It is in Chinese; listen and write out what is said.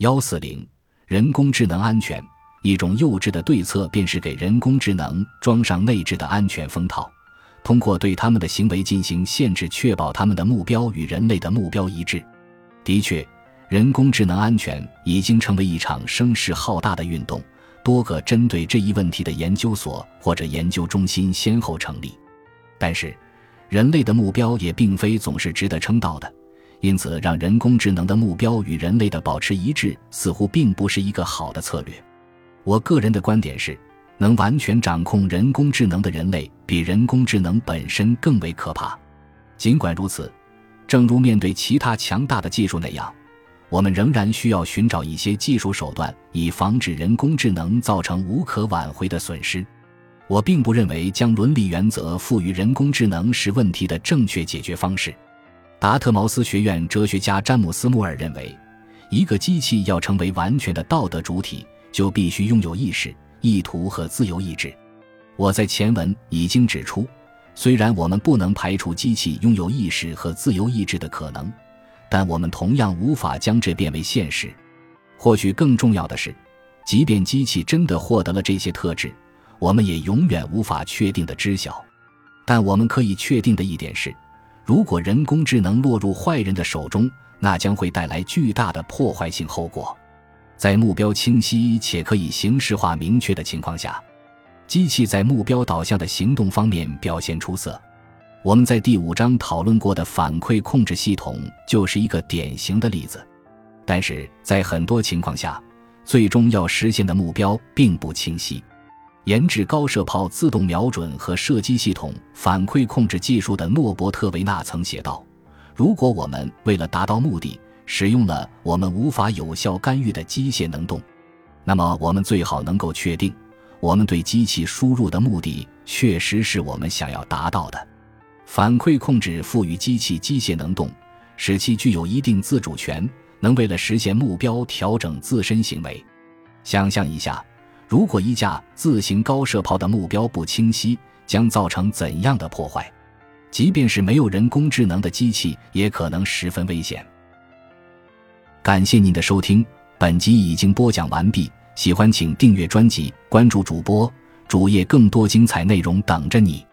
幺四零，人工智能安全，一种幼稚的对策便是给人工智能装上内置的安全封套，通过对他们的行为进行限制，确保他们的目标与人类的目标一致。的确，人工智能安全已经成为一场声势浩大的运动，多个针对这一问题的研究所或者研究中心先后成立。但是，人类的目标也并非总是值得称道的。因此，让人工智能的目标与人类的保持一致，似乎并不是一个好的策略。我个人的观点是，能完全掌控人工智能的人类，比人工智能本身更为可怕。尽管如此，正如面对其他强大的技术那样，我们仍然需要寻找一些技术手段，以防止人工智能造成无可挽回的损失。我并不认为将伦理原则赋予人工智能是问题的正确解决方式。达特茅斯学院哲学家詹姆斯·穆尔认为，一个机器要成为完全的道德主体，就必须拥有意识、意图和自由意志。我在前文已经指出，虽然我们不能排除机器拥有意识和自由意志的可能，但我们同样无法将这变为现实。或许更重要的是，即便机器真的获得了这些特质，我们也永远无法确定的知晓。但我们可以确定的一点是。如果人工智能落入坏人的手中，那将会带来巨大的破坏性后果。在目标清晰且可以形式化明确的情况下，机器在目标导向的行动方面表现出色。我们在第五章讨论过的反馈控制系统就是一个典型的例子。但是在很多情况下，最终要实现的目标并不清晰。研制高射炮自动瞄准和射击系统反馈控制技术的诺伯特维纳曾写道：“如果我们为了达到目的使用了我们无法有效干预的机械能动，那么我们最好能够确定，我们对机器输入的目的确实是我们想要达到的。反馈控制赋予机器机械能动，使其具有一定自主权，能为了实现目标调整自身行为。想象一下。”如果一架自行高射炮的目标不清晰，将造成怎样的破坏？即便是没有人工智能的机器，也可能十分危险。感谢您的收听，本集已经播讲完毕。喜欢请订阅专辑，关注主播主页，更多精彩内容等着你。